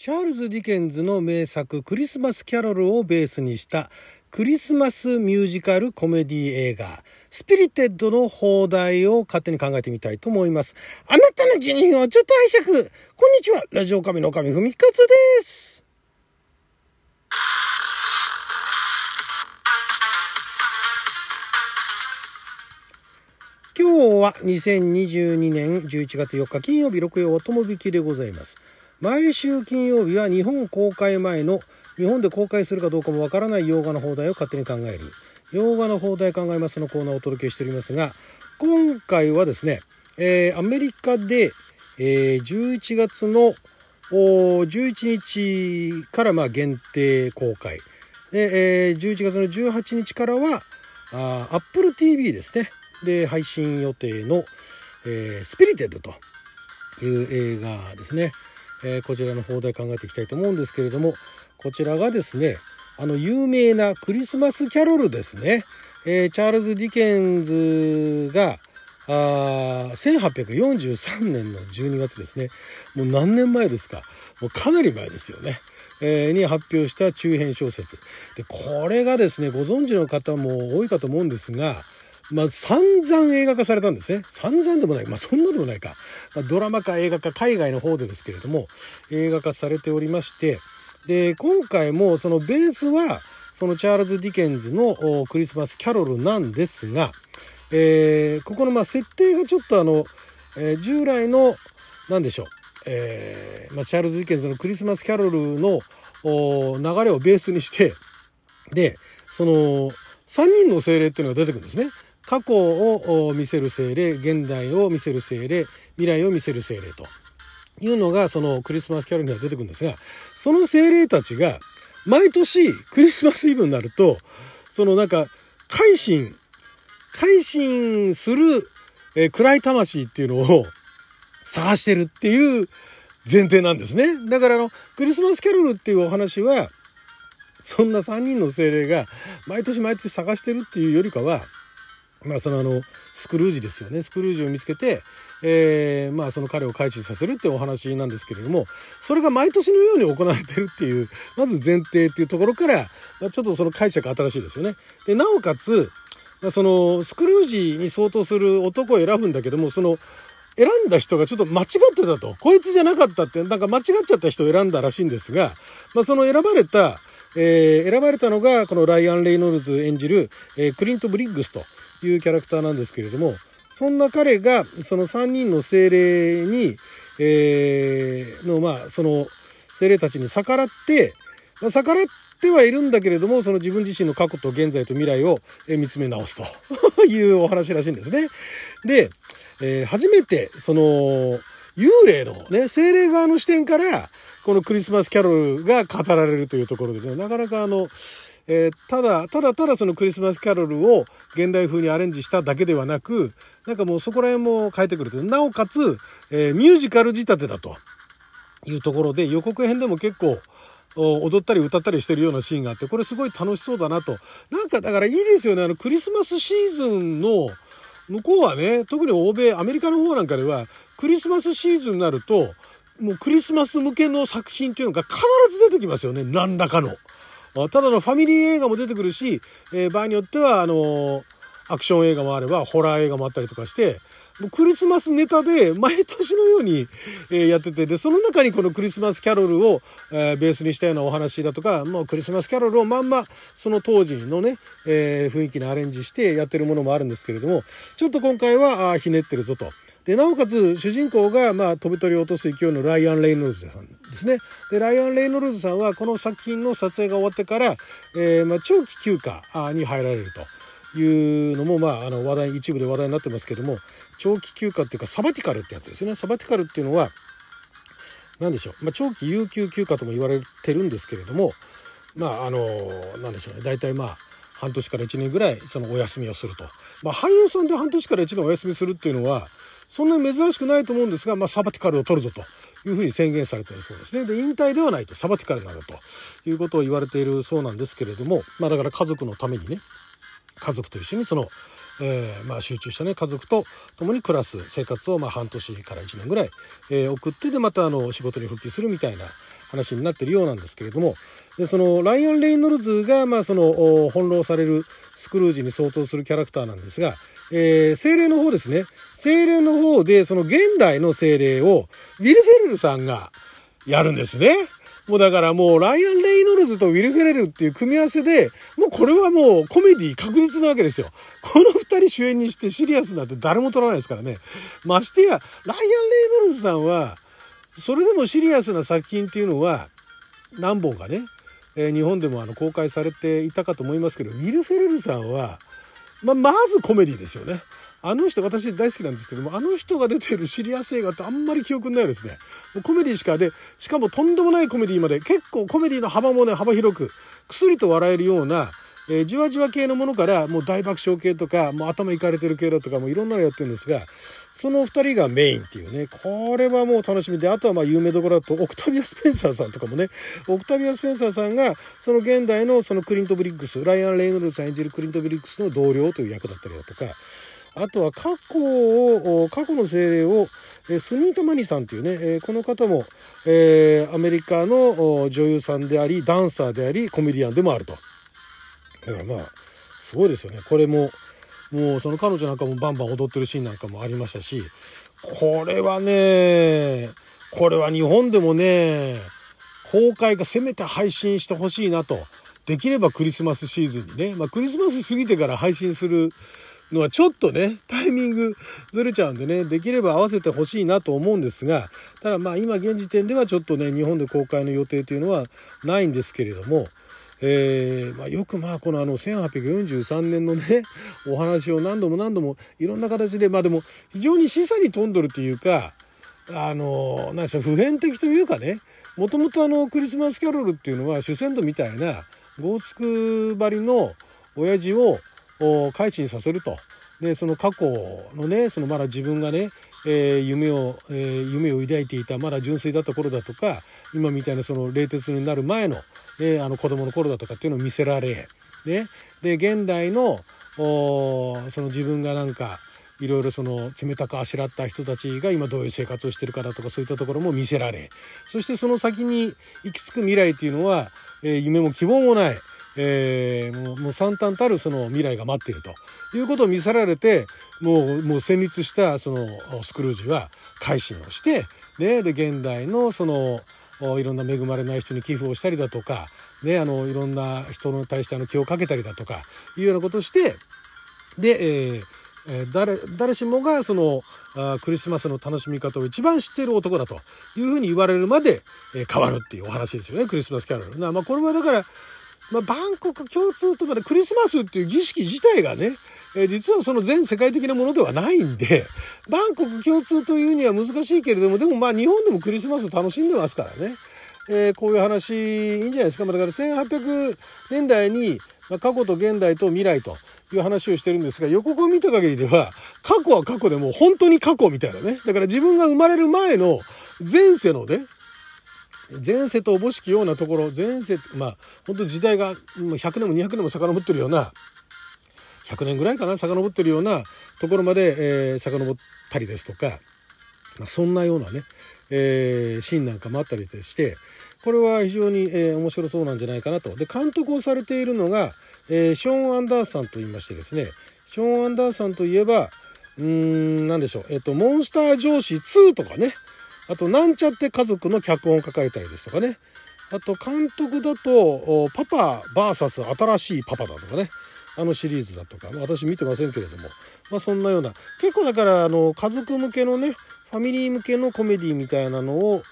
チャールズ・ディケンズの名作クリスマス・キャロルをベースにしたクリスマスミュージカルコメディ映画 Spirited の邦題を勝手に考えてみたいと思います。あなたの12分をちょっと拝借こんにちはラジオ神の神ふみかつです今日は2022年11月4日金曜日六曜は友引きでございます。毎週金曜日は日本公開前の日本で公開するかどうかもわからない洋画の放題を勝手に考える。洋画の放題考えますのコーナーをお届けしておりますが今回はですね、えー、アメリカで、えー、11月の11日からまあ限定公開。で、えー、11月の18日からはあ Apple TV ですね。で配信予定の、えー、 Spirited という映画ですね。え、こちらの邦題考えていきたいと思うんですけれどもこちらがですねあの有名なクリスマスキャロルですね、え、チャールズ・ディケンズがあ1843年の12月ですね。もう何年前ですか？もうかなり前ですよね。えー、に発表した中編小説。でこれがですねご存知の方も多いかと思うんですがまあ、散々映画化されたんですね。散々でもない。まあ、そんなでもないか。まあ、ドラマか映画か海外の方でですけれども、映画化されておりまして、で、今回もそのベースは、そのチャールズ・ディケンズのクリスマスキャロルなんですが、えー、ここのまあ設定がちょっとあの、えー、従来の、なんでしょう、えーまあ、チャールズ・ディケンズのクリスマスキャロルの流れをベースにして、で、その、3人の精霊っていうのが出てくるんですね。過去を見せる精霊現代を見せる精霊未来を見せる精霊というのがそのクリスマスキャロルには出てくるんですがその精霊たちが毎年クリスマスイブになるとそのなんか改心改心する、え、暗い魂っていうのを探してるっていう前提なんですね。だからあのクリスマスキャロルっていうお話はそんな3人の精霊が毎年毎年探してるっていうよりかはまあそのあのスクルージですよね。スクルージを見つけて、えー、まあその彼を改心させるっていうお話なんですけれどもそれが毎年のように行われてるっていうまず前提っていうところから、まあ、ちょっとその解釈新しいですよね。でなおかつ、まあ、そのスクルージに相当する男を選ぶんだけどもその選んだ人がちょっと間違ってたと。こいつじゃなかったってなんか間違っちゃった人を選んだらしいんですが、まあ、その選ばれたえー、選ばれたのがこのライアン・レイノルズ演じる、えー、クリント・ブリッグスと。いうキャラクターなんですけれどもそんな彼がその3人の精霊に、えー、のまあその精霊たちに逆らって、まあ、逆らってはいるんだけれどもその自分自身の過去と現在と未来を見つめ直すと いうお話らしいんですね。で、えー、初めてその幽霊のね精霊側の視点からこのクリスマスキャロルが語られるというところでねなかなかあのえー、ただただただそのクリスマスキャロルを現代風にアレンジしただけではなくなんかもうそこら辺も変えてくると。なおかつ、えー、ミュージカル仕立てだと。いうところで予告編でも結構踊ったり歌ったりしてるようなシーンがあってこれすごい楽しそうだなと。なんかだからいいですよね。あのクリスマスシーズンの向こうはね特に欧米アメリカの方なんかではクリスマスシーズンになるともうクリスマス向けの作品っていうのが必ず出てきますよね。何らかの。ただのファミリー映画も出てくるし、えー、場合によってはあのアクション映画もあればホラー映画もあったりとかしてもうクリスマスネタで毎年のように、え、やっててでその中にこのクリスマスキャロルを、え、ベースにしたようなお話だとか、まあ、クリスマスキャロルをまんまその当時のね、え、雰囲気にアレンジしてやってるものもあるんですけれどもちょっと今回はあひねってるぞと。でなおかつ主人公が、まあ、飛び鳥を落とす勢いのライアン・レイノルズさんですね。でライアン・レイノルズさんはこの作品の撮影が終わってから、えーまあ、長期休暇に入られるというのも、まあ、あの話題一部で話題になってますけども長期休暇っていうかサバティカルってやつですね。サバティカルっていうのは何でしょう、まあ、長期有給休暇とも言われてるんですけれどもまああの何でしょうね大体まあ半年から1年ぐらいそのお休みをすると。まあ、俳優さんで半年から1年お休みするっていうのはそんなに珍しくないと思うんですが、まあ、サバティカルを取るぞというふうに宣言されているそうですね。で、引退ではないと、サバティカルなんだということを言われているそうなんですけれども、まあ、だから家族のためにね、家族と一緒にその、えー、まあ、集中したね家族と共に暮らす生活をまあ半年から1年ぐらい、えー、送ってでまたあの仕事に復帰するみたいな話になってるようなんですけれどもでそのライアン・レイノルズが、まあ、その翻弄されるスクルージに相当するキャラクターなんですが、えー、精霊の方ですね精霊の方でその現代の精霊をウィル・フェルルさんがやるんですね。もうだからもうライアン・レイノルズとウィル・フェレルっていう組み合わせで、もうこれはもうコメディ確実なわけですよ。この二人主演にしてシリアスなんて誰も撮らないですからね。ましてや、ライアン・レイノルズさんは、それでもシリアスな作品っていうのは何本かね、え、日本でもあの公開されていたかと思いますけど、ウィル・フェレルさんは、まあ、まずコメディですよね。あの人私大好きなんですけども、あの人が出てるシリアス映画ってあんまり記憶ないですね。もうコメディしかで、しかもとんでもないコメディまで、結構コメディの幅もね、幅広く、くすりと笑えるような、えー、じわじわ系のものから、もう大爆笑系とか、もう頭いかれてる系だとか、もいろんなのやってるんですが、その2人がメインっていうね、これはもう楽しみで、あとはまあ有名どころだと、オクタビア・スペンサーさんとかもね、オクタビア・スペンサーさんが、その現代のそのクリント・ブリックス、ライアン・レイノルズさん演じるクリント・ブリックスの同僚という役だったりだとか、あとは過去を、過去の精霊を、スニータ・マニさんというね、この方も、えー、アメリカの女優さんであり、ダンサーであり、コメディアンでもあると。だからまあ、すごいですよね。これも、もうその彼女なんかもバンバン踊ってるシーンなんかもありましたし、これはね、これは日本でもね、公開がせめて配信してほしいなと。できればクリスマスシーズンにね、まあ、クリスマス過ぎてから配信するのはちょっとね、タイミングずれちゃうんでね、できれば合わせてほしいなと思うんですが、ただまあ今現時点ではちょっとね、日本で公開の予定というのはないんですけれども、えー、まあ、よくまあこのあの1843年のね お話を何度も何度もいろんな形でまあでも非常に示唆に富んどるというかあの何でしょう普遍的というかねもともとあのクリスマスキャロルっていうのは主戦度みたいなゴーツク張りの親父を改心させると。でその過去のねそのまだ自分がね、えー、夢を、えー、夢を抱いていたまだ純粋だった頃だとか今みたいなその冷徹になる前の,、ね、あの子供の頃だとかっていうのを見せられ、ね、で現代のその自分がなんかいろいろその冷たくあしらった人たちが今どういう生活をしてるかだとかそういったところも見せられそしてその先に行き着く未来っていうのは、えー、夢も希望もない。えー、もうもう惨憺たるその未来が待っているということを見せられてもうもう戦慄したそのスクルージは改心をして、ね、で現代のそのいろんな恵まれない人に寄付をしたりだとか、ね、あのいろんな人に対してあの気をかけたりだとかいうようなことをしてで、えー誰誰しもがそのあクリスマスの楽しみ方を一番知っている男だというふうに言われるまで、えー、変わるっていうお話ですよねクリスマスキャロル。まあ、これはだからまあ、バンコク共通とかでクリスマスっていう儀式自体がね、えー、実はその全世界的なものではないんで、バンコク共通というには難しいけれども、でもまあ日本でもクリスマス楽しんでますからね。えー、こういう話いいんじゃないですか。まあ、だから1800年代に、ま、過去と現代と未来という話をしてるんですが、予告を見た限りでは、過去は過去でも本当に過去みたいなね。だから自分が生まれる前の前世のね、前世とおぼしきようなところ前世まあ本当時代が100年も200年も遡ってるような100年ぐらいかな遡ってるようなところまで、えー、遡ったりですとか、まあ、そんなようなね、えー、シーンなんかもあったりしてこれは非常に、えー、面白そうなんじゃないかなと。で監督をされているのが、えー、ショーン・アンダーさんと言いましてですねショーン・アンダーさんといえばうーん何でしょう、えっ、とモンスター上司2とかねあと、なんちゃって家族の脚本を書かれたりですとかね。あと、監督だと、パパ VS 新しいパパだとかね。あのシリーズだとかま、私見てませんけれども、まあそんなような、結構だから、あの、家族向けのね、ファミリー向けのコメディみたいなのを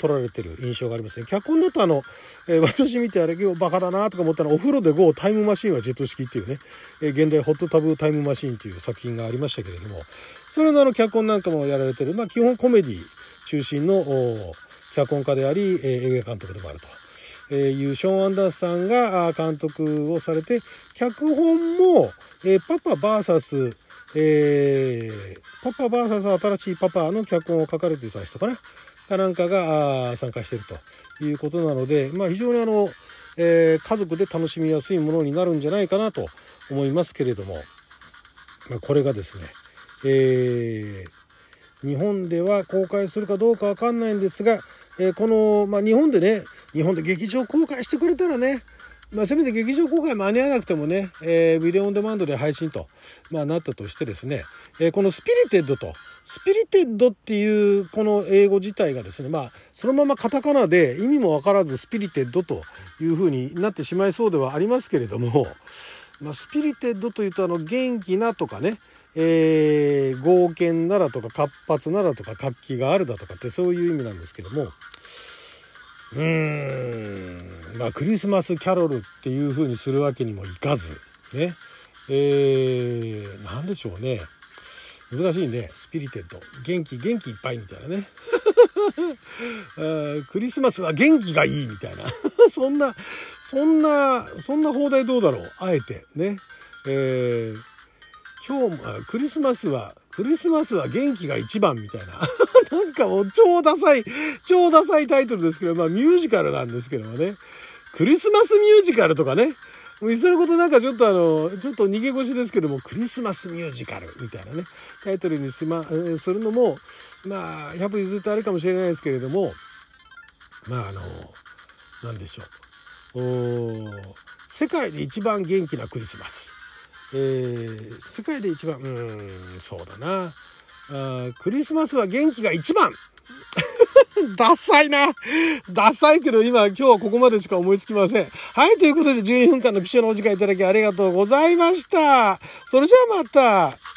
撮られてる印象がありますね。脚本だとあの、えー、私見てあれ今日バカだなとか思ったらお風呂で GO タイムマシンはジェット式っていうね、えー、現代ホットタブータイムマシーンっていう作品がありましたけれども、それのあの脚本なんかもやられてる、まあ基本コメディ中心の脚本家であり、え映画監督でもあるというショーン・アンダースさんが監督をされて脚本も、えパパ VS えー、パパ VS 新しいパパの脚本を書かれてた人かな？かなんかが参加してるということなので、まあ、非常にあの、えー、家族で楽しみやすいものになるんじゃないかなと思いますけれども、ま、これがですね、えー、日本では公開するかどうかわかんないんですが、えー、この、まあ、日本でね日本で劇場公開してくれたらねまあ、せめて劇場公開間に合わなくてもね、えー、ビデオオンデマンドで配信と、まあ、なったとしてですね、えー、この Spirited と、 Spirited っていうこの英語自体がですね、まあ、そのままカタカナで意味もわからずスピリテッドというふうになってしまいそうではありますけれども、まあ、スピリテッドというと、あの、元気なとかね、えー、剛健なとか活発ならとか活気があるだとかってそういう意味なんですけども、うーん。まあクリスマスキャロルっていう風にするわけにもいかず。ね。えー、何でしょうね。難しいね。スピリテッド。元気元気いっぱいみたいなね。クリスマスは元気がいいみたいな。そんなそんなそんな放題どうだろう。あえて。ね。えー、今日もクリスマスはクリスマスは元気が一番みたいな なんかもう超ダサい、超ダサいタイトルですけど、まあミュージカルなんですけどもね。クリスマスミュージカルとかね。もういっそのことなんかちょっとあの、ちょっと逃げ腰ですけども、クリスマスミュージカルみたいなね、タイトルにしま、するのも、まあ、100譲ってあるかもしれないですけれども、まああの、なんでしょう。お世界で一番元気なクリスマス。えー、世界で一番、うん、そうだな。あクリスマスは元気が一番 ダサいな。ダサいけど今、今日はここまでしか思いつきません。はい、ということで12分間の記者のお時間いただきありがとうございました。それじゃあまた。